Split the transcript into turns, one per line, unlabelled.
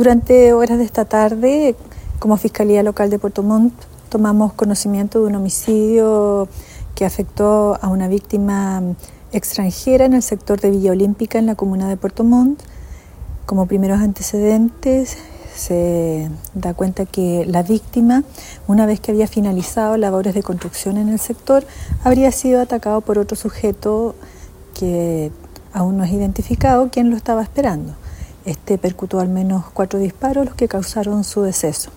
Durante horas de esta tarde, como Fiscalía Local de Puerto Montt, tomamos conocimiento de un homicidio que afectó a una víctima extranjera en el sector de Villa Olímpica, en la comuna de Puerto Montt. Como primeros antecedentes, se da cuenta que la víctima, una vez que había finalizado labores de construcción en el sector, habría sido atacado por otro sujeto que aún no es identificado, quien lo estaba esperando. Este percutó al menos cuatro disparos, los que causaron su deceso.